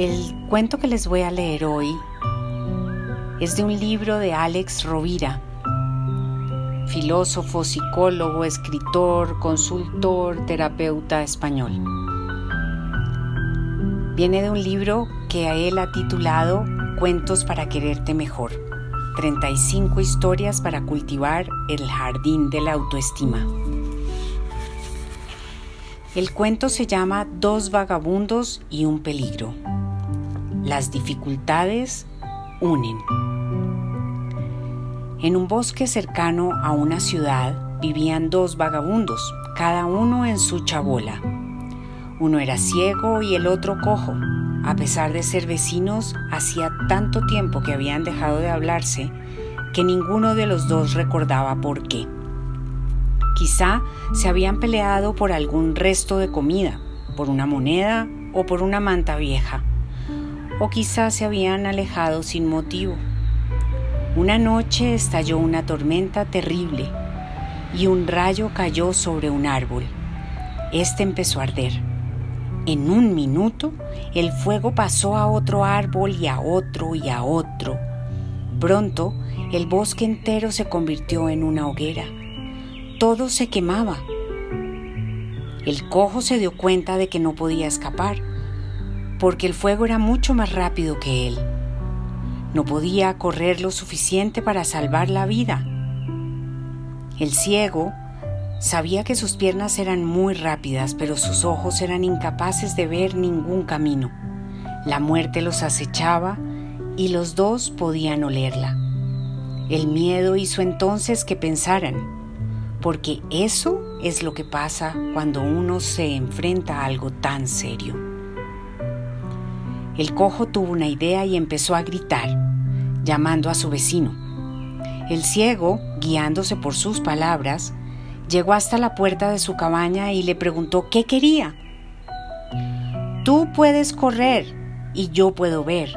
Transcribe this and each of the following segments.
El cuento que les voy a leer hoy es de un libro de Alex Rovira, filósofo, psicólogo, escritor, consultor, terapeuta español. Viene de un libro que a él ha titulado Cuentos para quererte mejor. 35 historias para cultivar el jardín de la autoestima. El cuento se llama Dos vagabundos y un peligro. Las dificultades unen. En un bosque cercano a una ciudad vivían dos vagabundos, cada uno en su chabola. Uno era ciego y el otro cojo. A pesar de ser vecinos, hacía tanto tiempo que habían dejado de hablarse que ninguno de los dos recordaba por qué. Quizá se habían peleado por algún resto de comida, por una moneda o por una manta vieja. O quizá se habían alejado sin motivo. Una noche estalló una tormenta terrible y un rayo cayó sobre un árbol. Este empezó a arder. En un minuto el fuego pasó a otro árbol y a otro y a otro. Pronto el bosque entero se convirtió en una hoguera. Todo se quemaba. El cojo se dio cuenta de que no podía escapar, porque el fuego era mucho más rápido que él. No podía correr lo suficiente para salvar la vida. El ciego sabía que sus piernas eran muy rápidas, pero sus ojos eran incapaces de ver ningún camino. La muerte los acechaba y los dos podían olerla. El miedo hizo entonces que pensaran, porque eso es lo que pasa cuando uno se enfrenta a algo tan serio. El cojo tuvo una idea y empezó a gritar, llamando a su vecino. El ciego, guiándose por sus palabras, llegó hasta la puerta de su cabaña y le preguntó qué quería. Tú puedes correr y yo puedo ver.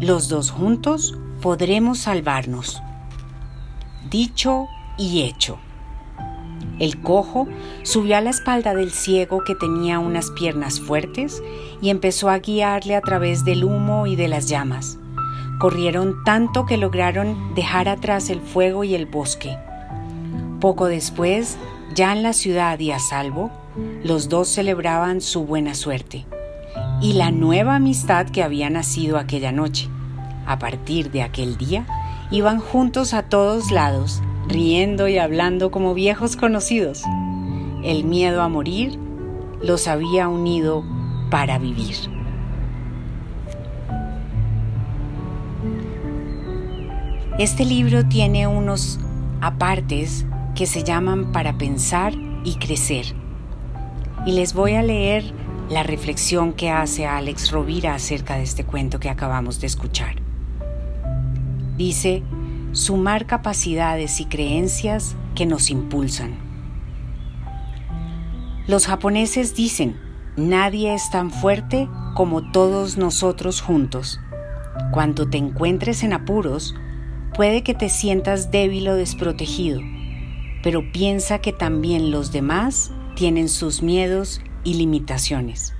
Los dos juntos podremos salvarnos. Dicho y hecho. El cojo subió a la espalda del ciego que tenía unas piernas fuertes y empezó a guiarle a través del humo y de las llamas. Corrieron tanto que lograron dejar atrás el fuego y el bosque. Poco después, ya en la ciudad y a salvo, los dos celebraban su buena suerte y la nueva amistad que había nacido aquella noche. A partir de aquel día, iban juntos a todos lados riendo y hablando como viejos conocidos. El miedo a morir los había unido para vivir. Este libro tiene unos apartes que se llaman para pensar y crecer. Y les voy a leer la reflexión que hace Alex Rovira acerca de este cuento que acabamos de escuchar. Dice, sumar capacidades y creencias que nos impulsan. Los japoneses dicen, nadie es tan fuerte como todos nosotros juntos. Cuando te encuentres en apuros, puede que te sientas débil o desprotegido, pero piensa que también los demás tienen sus miedos y limitaciones.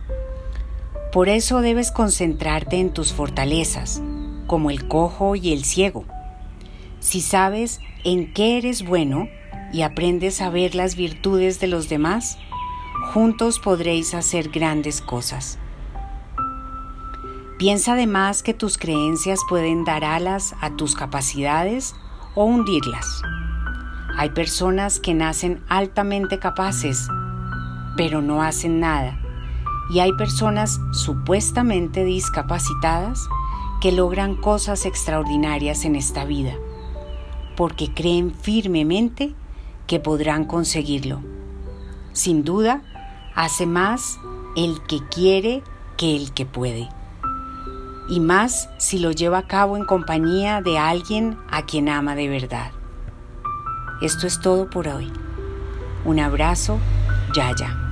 Por eso debes concentrarte en tus fortalezas, como el cojo y el ciego si sabes en qué eres bueno y aprendes a ver las virtudes de los demás, juntos podréis hacer grandes cosas. Piensa además que tus creencias pueden dar alas a tus capacidades o hundirlas. Hay personas que nacen altamente capaces, pero no hacen nada. Y hay personas supuestamente discapacitadas que logran cosas extraordinarias en esta vida porque creen firmemente que podrán conseguirlo. Sin duda, hace más el que quiere que el que puede. Y más si lo lleva a cabo en compañía de alguien a quien ama de verdad. Esto es todo por hoy. Un abrazo, Yaya.